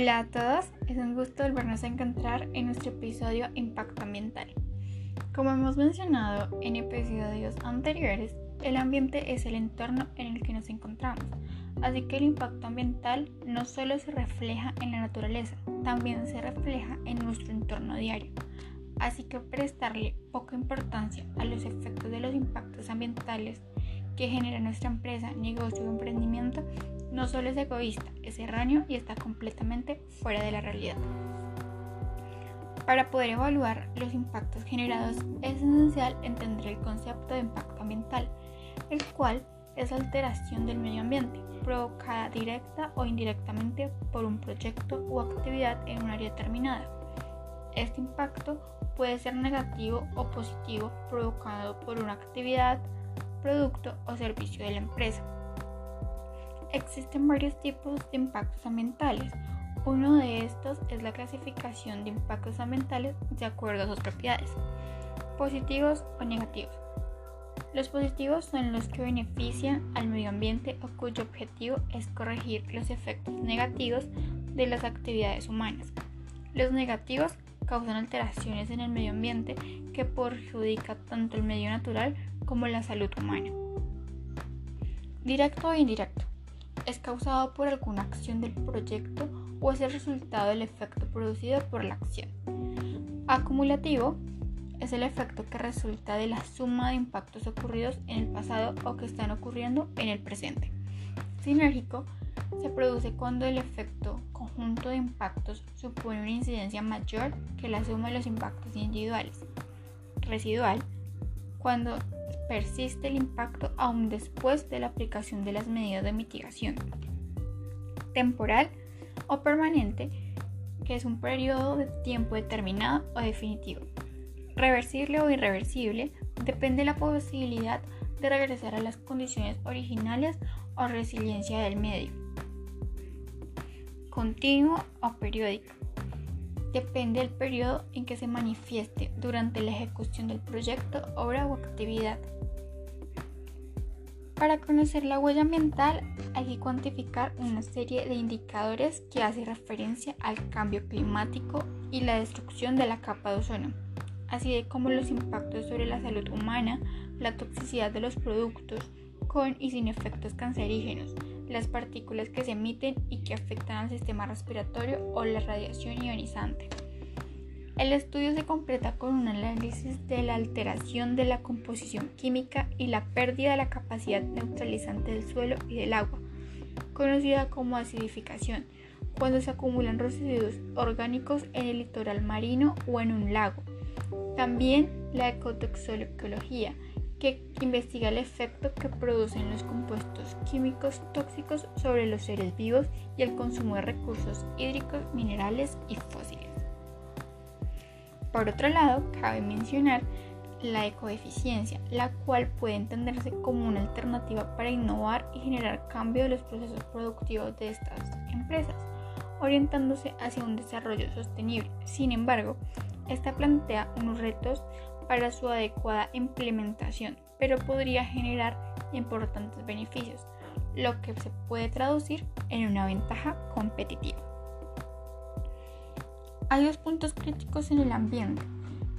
Hola a todos, es un gusto volvernos a encontrar en nuestro episodio Impacto Ambiental. Como hemos mencionado en episodios anteriores, el ambiente es el entorno en el que nos encontramos, así que el impacto ambiental no solo se refleja en la naturaleza, también se refleja en nuestro entorno diario. Así que prestarle poca importancia a los efectos de los impactos ambientales que genera nuestra empresa, negocio o emprendimiento no solo es egoísta, es erróneo y está completamente fuera de la realidad. Para poder evaluar los impactos generados es esencial entender el concepto de impacto ambiental, el cual es alteración del medio ambiente, provocada directa o indirectamente por un proyecto o actividad en un área determinada. Este impacto puede ser negativo o positivo provocado por una actividad, producto o servicio de la empresa. Existen varios tipos de impactos ambientales. Uno de estos es la clasificación de impactos ambientales de acuerdo a sus propiedades, positivos o negativos. Los positivos son los que benefician al medio ambiente o cuyo objetivo es corregir los efectos negativos de las actividades humanas. Los negativos causan alteraciones en el medio ambiente que perjudica tanto el medio natural como la salud humana. Directo o indirecto es causado por alguna acción del proyecto o es el resultado del efecto producido por la acción. Acumulativo es el efecto que resulta de la suma de impactos ocurridos en el pasado o que están ocurriendo en el presente. Sinérgico se produce cuando el efecto conjunto de impactos supone una incidencia mayor que la suma de los impactos individuales. Residual, cuando persiste el impacto aún después de la aplicación de las medidas de mitigación. Temporal o permanente, que es un periodo de tiempo determinado o definitivo. Reversible o irreversible, depende de la posibilidad de regresar a las condiciones originales o resiliencia del medio. Continuo o periódico depende del periodo en que se manifieste durante la ejecución del proyecto, obra o actividad. Para conocer la huella ambiental hay que cuantificar una serie de indicadores que hacen referencia al cambio climático y la destrucción de la capa de ozono, así como los impactos sobre la salud humana, la toxicidad de los productos con y sin efectos cancerígenos, las partículas que se emiten y que afectan al sistema respiratorio o la radiación ionizante. El estudio se completa con un análisis de la alteración de la composición química y la pérdida de la capacidad neutralizante del suelo y del agua, conocida como acidificación, cuando se acumulan residuos orgánicos en el litoral marino o en un lago. También la ecotoxicología, que investiga el efecto que producen los compuestos químicos tóxicos sobre los seres vivos y el consumo de recursos hídricos, minerales y fósiles. Por otro lado, cabe mencionar la ecoeficiencia, la cual puede entenderse como una alternativa para innovar y generar cambio de los procesos productivos de estas empresas, orientándose hacia un desarrollo sostenible. Sin embargo, esta plantea unos retos para su adecuada implementación, pero podría generar importantes beneficios, lo que se puede traducir en una ventaja competitiva. Hay dos puntos críticos en el ambiente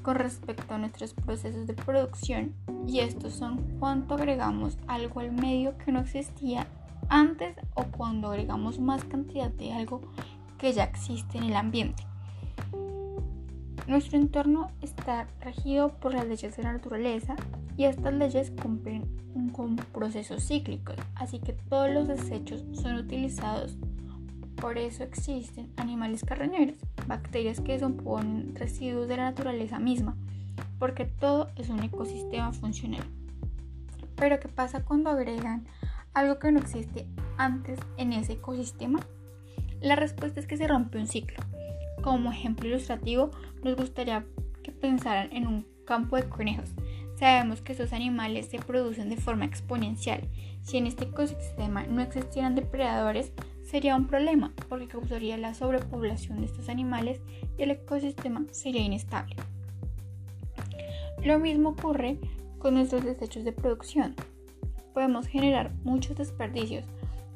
con respecto a nuestros procesos de producción y estos son cuánto agregamos algo al medio que no existía antes o cuando agregamos más cantidad de algo que ya existe en el ambiente. Nuestro entorno está regido por las leyes de la naturaleza y estas leyes cumplen con procesos cíclicos, así que todos los desechos son utilizados. Por eso existen animales carroñeros, bacterias que son residuos de la naturaleza misma, porque todo es un ecosistema funcional. Pero ¿qué pasa cuando agregan algo que no existe antes en ese ecosistema? La respuesta es que se rompe un ciclo. Como ejemplo ilustrativo, nos gustaría que pensaran en un campo de conejos. Sabemos que esos animales se producen de forma exponencial. Si en este ecosistema no existieran depredadores, sería un problema porque causaría la sobrepoblación de estos animales y el ecosistema sería inestable. Lo mismo ocurre con nuestros desechos de producción. Podemos generar muchos desperdicios,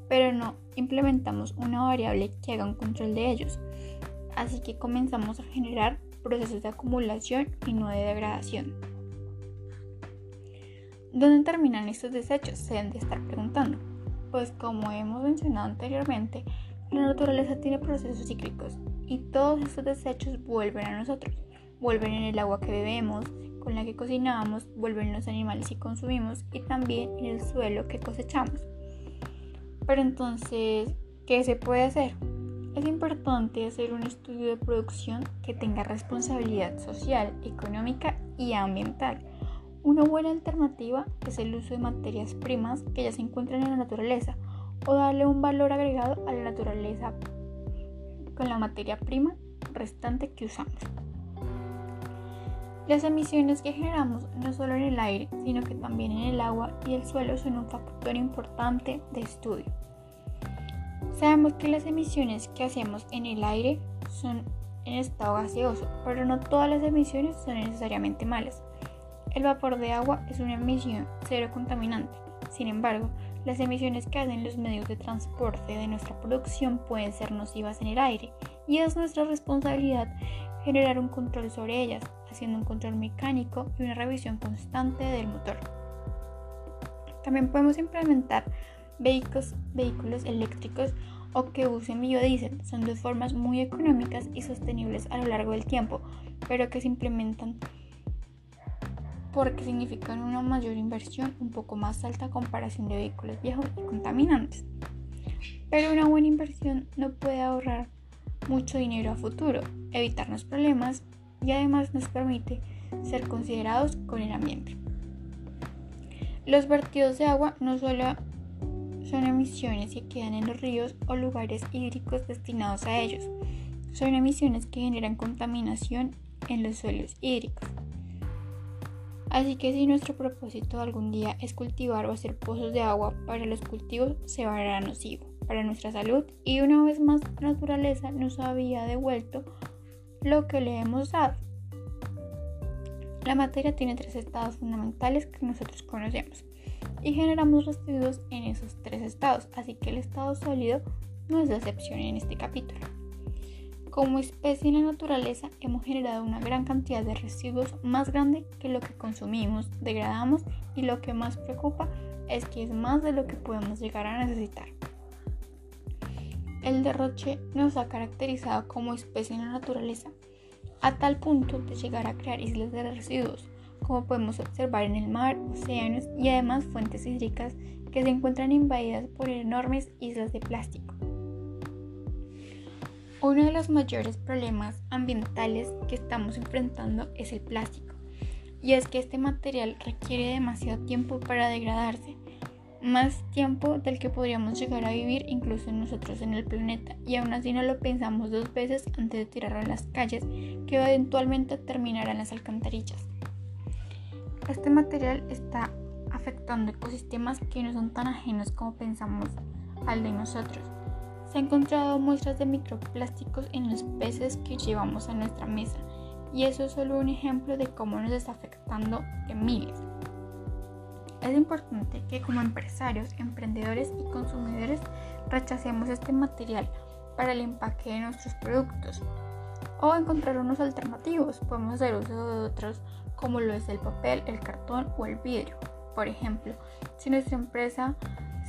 pero no implementamos una variable que haga un control de ellos. Así que comenzamos a generar procesos de acumulación y no de degradación. ¿Dónde terminan estos desechos? Se deben de estar preguntando. Pues como hemos mencionado anteriormente, la naturaleza tiene procesos cíclicos y todos estos desechos vuelven a nosotros. Vuelven en el agua que bebemos, con la que cocinamos, vuelven en los animales que consumimos y también en el suelo que cosechamos. Pero entonces, ¿qué se puede hacer? Es importante hacer un estudio de producción que tenga responsabilidad social, económica y ambiental una buena alternativa es el uso de materias primas que ya se encuentran en la naturaleza o darle un valor agregado a la naturaleza con la materia prima restante que usamos. Las emisiones que generamos no solo en el aire, sino que también en el agua y el suelo son un factor importante de estudio. Sabemos que las emisiones que hacemos en el aire son en estado gaseoso, pero no todas las emisiones son necesariamente malas. El vapor de agua es una emisión cero contaminante. Sin embargo, las emisiones que hacen los medios de transporte de nuestra producción pueden ser nocivas en el aire y es nuestra responsabilidad generar un control sobre ellas, haciendo un control mecánico y una revisión constante del motor. También podemos implementar vehículos, eléctricos o que usen biodiesel. Son dos formas muy económicas y sostenibles a lo largo del tiempo, pero que se implementan porque significan una mayor inversión un poco más alta comparación de vehículos viejos y contaminantes. Pero una buena inversión no puede ahorrar mucho dinero a futuro, evitarnos problemas y además nos permite ser considerados con el ambiente. Los vertidos de agua no solo son emisiones que quedan en los ríos o lugares hídricos destinados a ellos, son emisiones que generan contaminación en los suelos hídricos. Así que si nuestro propósito algún día es cultivar o hacer pozos de agua para los cultivos, se a nocivo para nuestra salud y una vez más la naturaleza nos había devuelto lo que le hemos dado. La materia tiene tres estados fundamentales que nosotros conocemos y generamos residuos en esos tres estados, así que el estado sólido no es la excepción en este capítulo. Como especie en la naturaleza hemos generado una gran cantidad de residuos más grande que lo que consumimos, degradamos y lo que más preocupa es que es más de lo que podemos llegar a necesitar. El derroche nos ha caracterizado como especie en la naturaleza a tal punto de llegar a crear islas de residuos, como podemos observar en el mar, océanos y además fuentes hídricas que se encuentran invadidas por enormes islas de plástico. Uno de los mayores problemas ambientales que estamos enfrentando es el plástico. Y es que este material requiere demasiado tiempo para degradarse, más tiempo del que podríamos llegar a vivir incluso nosotros en el planeta, y aún así no lo pensamos dos veces antes de tirarlo a las calles, que eventualmente terminará en las alcantarillas. Este material está afectando ecosistemas que no son tan ajenos como pensamos al de nosotros se han encontrado muestras de microplásticos en los peces que llevamos a nuestra mesa y eso es solo un ejemplo de cómo nos está afectando en miles. Es importante que como empresarios, emprendedores y consumidores rechacemos este material para el empaque de nuestros productos o encontrar unos alternativos. Podemos hacer uso de otros como lo es el papel, el cartón o el vidrio. Por ejemplo, si nuestra empresa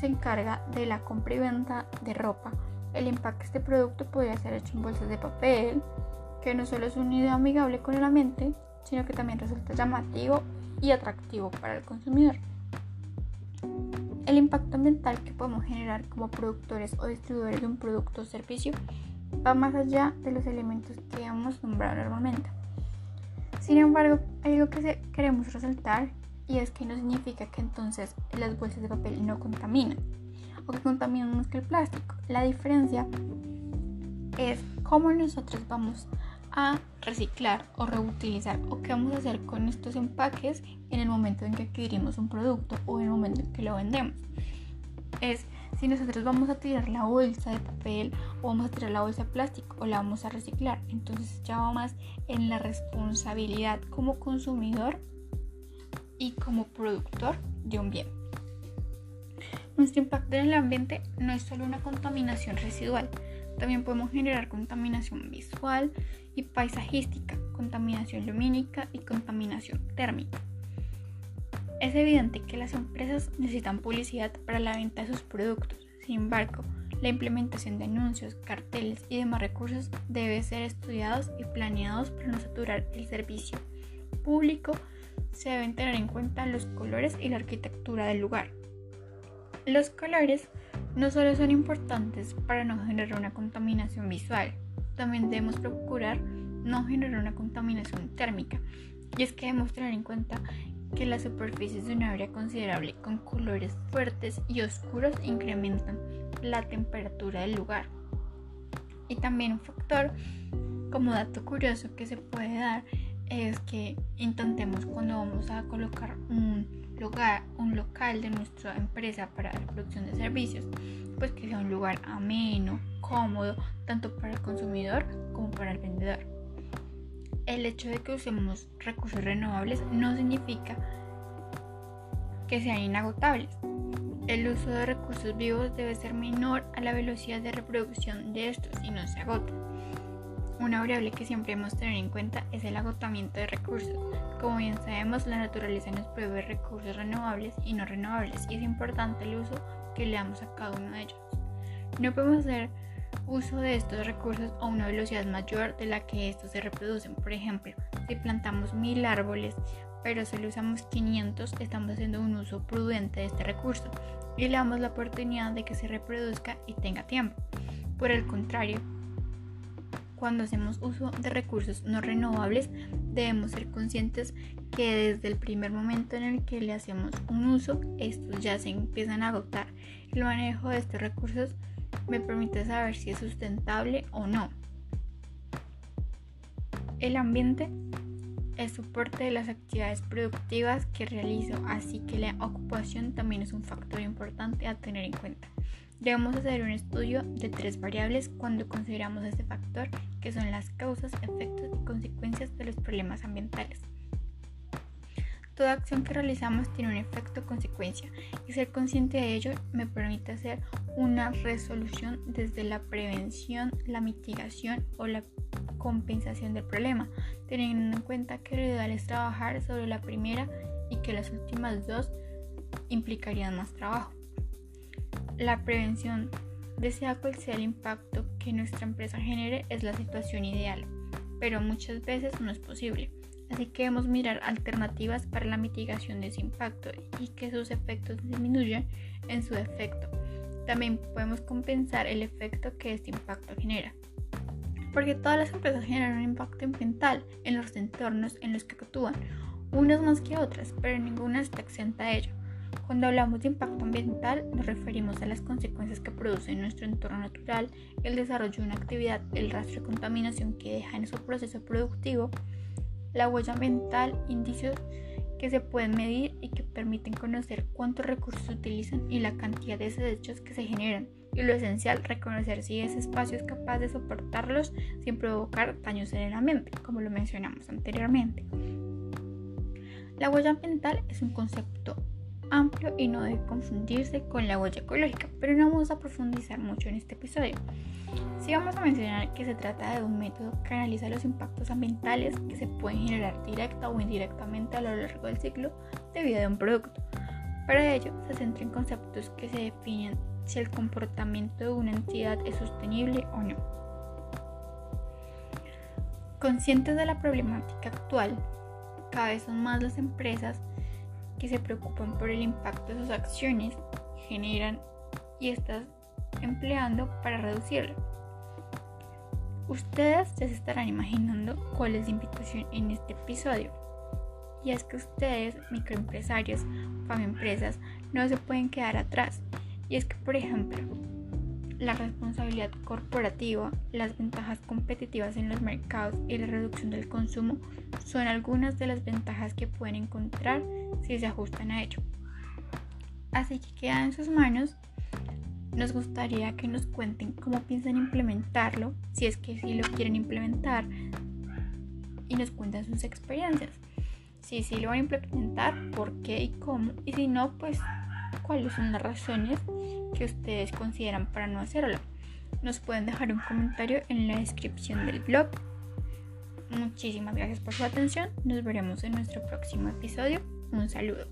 se encarga de la compra y venta de ropa, el empaque de este producto podría ser hecho en bolsas de papel, que no solo es un idea amigable con el ambiente, sino que también resulta llamativo y atractivo para el consumidor. El impacto ambiental que podemos generar como productores o distribuidores de un producto o servicio va más allá de los elementos que hemos nombrado normalmente. Sin embargo, hay algo que queremos resaltar y es que no significa que entonces las bolsas de papel no contaminan o que contaminan más que el plástico. La diferencia es cómo nosotros vamos a reciclar o reutilizar o qué vamos a hacer con estos empaques en el momento en que adquirimos un producto o en el momento en que lo vendemos. Si nosotros vamos a tirar la bolsa de papel o vamos a tirar la bolsa de plástico o la vamos a reciclar. Entonces ya va más en la responsabilidad como consumidor y como productor de un bien. Nuestro impacto en el ambiente no es solo una contaminación residual, también podemos generar contaminación visual y paisajística, contaminación lumínica y contaminación térmica. Es evidente que las empresas necesitan publicidad para la venta de sus productos, sin embargo, la implementación de anuncios, carteles y demás recursos debe ser estudiados y planeados para no saturar el servicio público. Se deben tener en cuenta los colores y la arquitectura del lugar. Los colores no solo son importantes para no generar una contaminación visual, también debemos procurar no generar una contaminación térmica. Y es que debemos tener en cuenta que las superficies de una área considerable con colores fuertes y oscuros incrementan la temperatura del lugar. Y también un factor como dato curioso que se puede dar es que intentemos cuando vamos a colocar un lugar, un local de nuestra empresa para la producción de servicios, pues que sea un lugar ameno, cómodo, tanto para el consumidor como para el vendedor. El hecho de que usemos recursos renovables no significa que sean inagotables. El uso de recursos vivos debe ser menor a la velocidad de reproducción de estos y no se agota. Una variable que siempre hemos tener en cuenta es el agotamiento de recursos. Como bien sabemos, la naturaleza nos provee recursos renovables y no renovables y es importante el uso que le damos a cada uno de ellos. No podemos hacer uso de estos recursos a una velocidad mayor de la que estos se reproducen. Por ejemplo, si plantamos mil árboles pero solo usamos 500, estamos haciendo un uso prudente de este recurso y le damos la oportunidad de que se reproduzca y tenga tiempo. Por el contrario, cuando hacemos uso de recursos no renovables, debemos ser conscientes que desde el primer momento en el que le hacemos un uso, estos ya se empiezan a agotar. El manejo de estos recursos me permite saber si es sustentable o no. El ambiente es soporte de las actividades productivas que realizo, así que la ocupación también es un factor importante a tener en cuenta. Debemos hacer un estudio de tres variables cuando consideramos este factor, que son las causas, efectos y consecuencias de los problemas ambientales. Toda acción que realizamos tiene un efecto o consecuencia y ser consciente de ello me permite hacer una resolución desde la prevención, la mitigación o la compensación del problema, teniendo en cuenta que lo ideal es trabajar sobre la primera y que las últimas dos implicarían más trabajo. La prevención de sea cual sea el impacto que nuestra empresa genere es la situación ideal, pero muchas veces no es posible. Así que debemos mirar alternativas para la mitigación de ese impacto y que sus efectos disminuyan en su efecto. También podemos compensar el efecto que este impacto genera. Porque todas las empresas generan un impacto ambiental en los entornos en los que actúan, unas más que otras, pero ninguna está exenta de ello. Cuando hablamos de impacto ambiental nos referimos a las consecuencias que produce en nuestro entorno natural, el desarrollo de una actividad, el rastro de contaminación que deja en su proceso productivo, la huella ambiental, indicios que se pueden medir y que permiten conocer cuántos recursos se utilizan y la cantidad de desechos que se generan. Y lo esencial, reconocer si ese espacio es capaz de soportarlos sin provocar daños en como lo mencionamos anteriormente. La huella ambiental es un concepto amplio y no debe confundirse con la huella ecológica, pero no vamos a profundizar mucho en este episodio. Sí vamos a mencionar que se trata de un método que analiza los impactos ambientales que se pueden generar directa o indirectamente a lo largo del ciclo de vida de un producto. Para ello se centra en conceptos que se definen si el comportamiento de una entidad es sostenible o no. Conscientes de la problemática actual, cada vez son más las empresas que se preocupan por el impacto de sus acciones generan y están empleando para reducirlo. Ustedes se estarán imaginando cuál es la invitación en este episodio. Y es que ustedes, microempresarios, empresas, no se pueden quedar atrás. Y es que, por ejemplo, la responsabilidad corporativa, las ventajas competitivas en los mercados y la reducción del consumo son algunas de las ventajas que pueden encontrar si se ajustan a ello. Así que queda en sus manos nos gustaría que nos cuenten cómo piensan implementarlo, si es que sí lo quieren implementar, y nos cuentan sus experiencias. Si sí lo van a implementar, por qué y cómo, y si no, pues cuáles son las razones que ustedes consideran para no hacerlo. Nos pueden dejar un comentario en la descripción del blog. Muchísimas gracias por su atención. Nos veremos en nuestro próximo episodio. Un saludo.